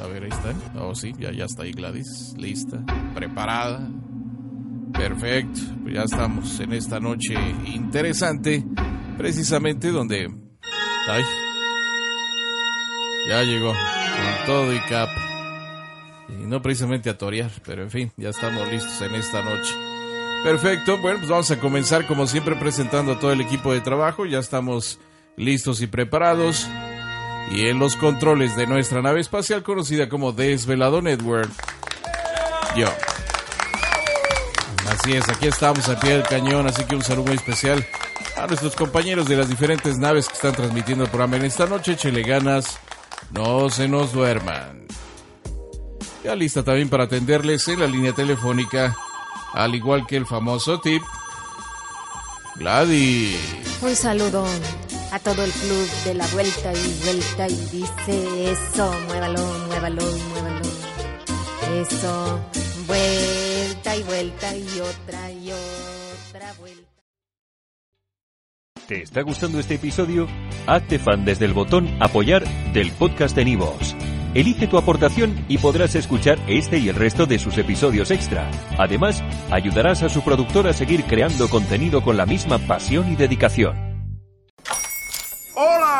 A ver, ahí está. Oh, sí, ya, ya está ahí Gladys. Lista, preparada. Perfecto. Pues ya estamos en esta noche interesante. Precisamente donde. Ay. Ya llegó. Con todo y cap. Y no precisamente a torear, pero en fin, ya estamos listos en esta noche. Perfecto. Bueno, pues vamos a comenzar como siempre presentando a todo el equipo de trabajo. Ya estamos listos y preparados y en los controles de nuestra nave espacial conocida como Desvelado Network. Yo. Así es, aquí estamos al pie del cañón, así que un saludo muy especial a nuestros compañeros de las diferentes naves que están transmitiendo el programa en esta noche. Chele ganas, no se nos duerman. Ya lista también para atenderles en la línea telefónica, al igual que el famoso tip. Gladys. Un saludo a todo el club de la vuelta y vuelta y dice eso, muévalo, muévalo, muévalo. Eso, vuelta y vuelta y otra y otra vuelta. ¿Te está gustando este episodio? Hazte fan desde el botón apoyar del podcast de Nivos. Elige tu aportación y podrás escuchar este y el resto de sus episodios extra. Además, ayudarás a su productor a seguir creando contenido con la misma pasión y dedicación.